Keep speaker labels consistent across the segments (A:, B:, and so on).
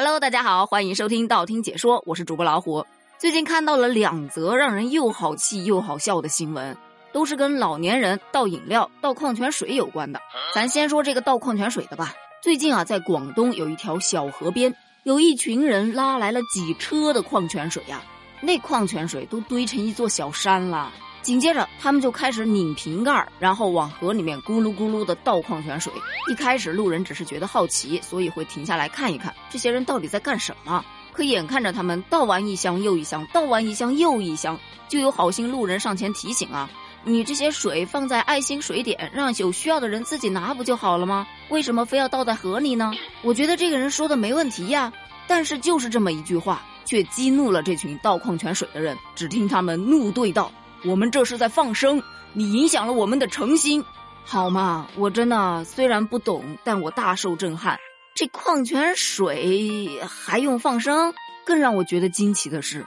A: Hello，大家好，欢迎收听道听解说，我是主播老虎。最近看到了两则让人又好气又好笑的新闻，都是跟老年人倒饮料、倒矿泉水有关的。咱先说这个倒矿泉水的吧。最近啊，在广东有一条小河边，有一群人拉来了几车的矿泉水呀，那矿泉水都堆成一座小山了。紧接着，他们就开始拧瓶盖，然后往河里面咕噜咕噜的倒矿泉水。一开始，路人只是觉得好奇，所以会停下来看一看这些人到底在干什么。可眼看着他们倒完一箱又一箱，倒完一箱又一箱，就有好心路人上前提醒啊：“你这些水放在爱心水点，让有需要的人自己拿不就好了吗？为什么非要倒在河里呢？”我觉得这个人说的没问题呀，但是就是这么一句话，却激怒了这群倒矿泉水的人。只听他们怒对道：“我们这是在放生，你影响了我们的诚心，好吗？”我真的虽然不懂，但我大受震撼。这矿泉水还用放生？更让我觉得惊奇的是，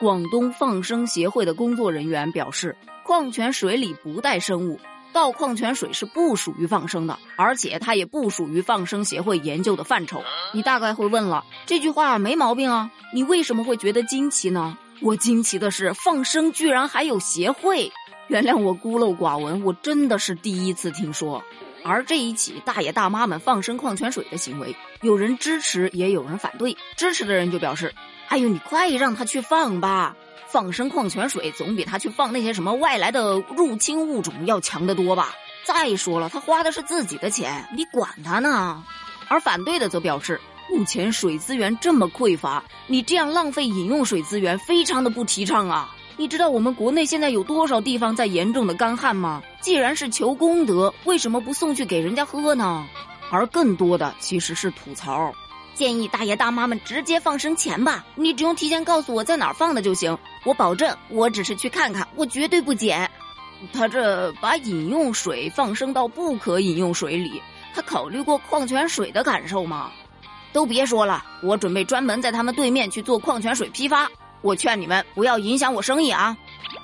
A: 广东放生协会的工作人员表示，矿泉水里不带生物，倒矿泉水是不属于放生的，而且它也不属于放生协会研究的范畴。你大概会问了，这句话没毛病啊，你为什么会觉得惊奇呢？我惊奇的是，放生居然还有协会。原谅我孤陋寡闻，我真的是第一次听说。而这一起大爷大妈们放生矿泉水的行为，有人支持，也有人反对。支持的人就表示：“哎呦，你快让他去放吧！放生矿泉水总比他去放那些什么外来的入侵物种要强得多吧？再说了，他花的是自己的钱，你管他呢？”而反对的则表示：“目前水资源这么匮乏，你这样浪费饮用水资源，非常的不提倡啊！”你知道我们国内现在有多少地方在严重的干旱吗？既然是求功德，为什么不送去给人家喝呢？而更多的其实是吐槽，建议大爷大妈们直接放生钱吧，你只用提前告诉我在哪儿放的就行，我保证我只是去看看，我绝对不捡。他这把饮用水放生到不可饮用水里，他考虑过矿泉水的感受吗？都别说了，我准备专门在他们对面去做矿泉水批发。我劝你们不要影响我生意啊！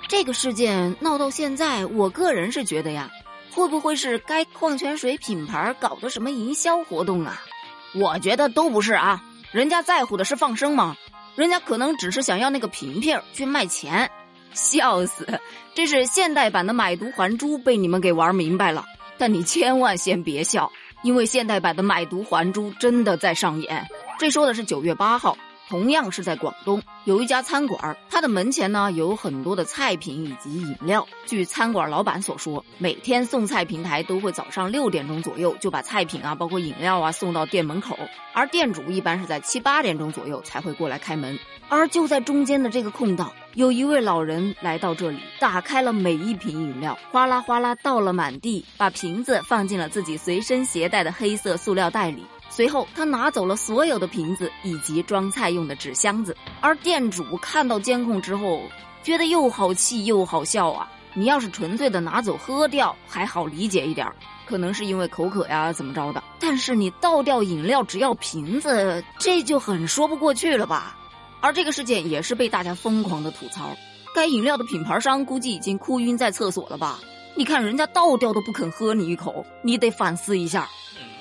A: 这个事件闹到现在，我个人是觉得呀，会不会是该矿泉水品牌搞的什么营销活动啊？我觉得都不是啊，人家在乎的是放生吗？人家可能只是想要那个瓶瓶去卖钱，笑死！这是现代版的买椟还珠被你们给玩明白了。但你千万先别笑，因为现代版的买椟还珠真的在上演。这说的是九月八号。同样是在广东，有一家餐馆，它的门前呢有很多的菜品以及饮料。据餐馆老板所说，每天送菜平台都会早上六点钟左右就把菜品啊，包括饮料啊送到店门口，而店主一般是在七八点钟左右才会过来开门。而就在中间的这个空档，有一位老人来到这里，打开了每一瓶饮料，哗啦哗啦倒了满地，把瓶子放进了自己随身携带的黑色塑料袋里。随后，他拿走了所有的瓶子以及装菜用的纸箱子。而店主看到监控之后，觉得又好气又好笑啊！你要是纯粹的拿走喝掉，还好理解一点，可能是因为口渴呀，怎么着的。但是你倒掉饮料只要瓶子，这就很说不过去了吧？而这个事件也是被大家疯狂的吐槽。该饮料的品牌商估计已经哭晕在厕所了吧？你看人家倒掉都不肯喝你一口，你得反思一下。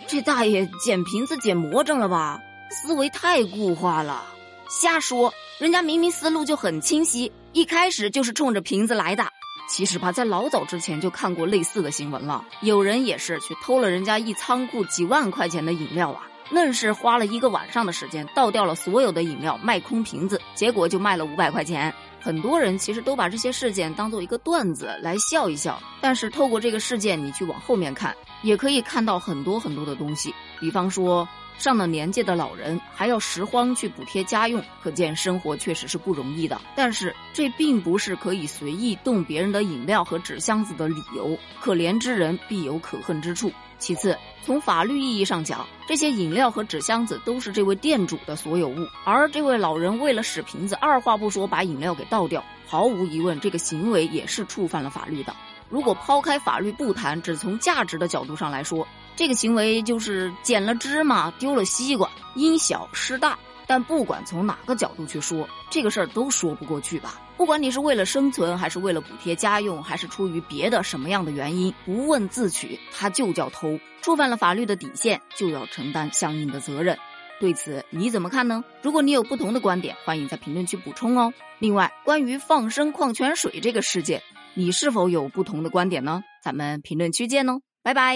A: 这大爷捡瓶子捡魔怔了吧？思维太固化了，瞎说！人家明明思路就很清晰，一开始就是冲着瓶子来的。其实吧，在老早之前就看过类似的新闻了，有人也是去偷了人家一仓库几万块钱的饮料啊，愣是花了一个晚上的时间倒掉了所有的饮料，卖空瓶子，结果就卖了五百块钱。很多人其实都把这些事件当做一个段子来笑一笑，但是透过这个事件，你去往后面看，也可以看到很多很多的东西。比方说，上了年纪的老人还要拾荒去补贴家用，可见生活确实是不容易的。但是这并不是可以随意动别人的饮料和纸箱子的理由。可怜之人必有可恨之处。其次，从法律意义上讲，这些饮料和纸箱子都是这位店主的所有物，而这位老人为了使瓶子，二话不说把饮料给倒掉，毫无疑问，这个行为也是触犯了法律的。如果抛开法律不谈，只从价值的角度上来说，这个行为就是捡了芝麻丢了西瓜，因小失大。但不管从哪个角度去说，这个事儿都说不过去吧。不管你是为了生存，还是为了补贴家用，还是出于别的什么样的原因，不问自取，他就叫偷，触犯了法律的底线，就要承担相应的责任。对此你怎么看呢？如果你有不同的观点，欢迎在评论区补充哦。另外，关于放生矿泉水这个事件，你是否有不同的观点呢？咱们评论区见哦，拜拜。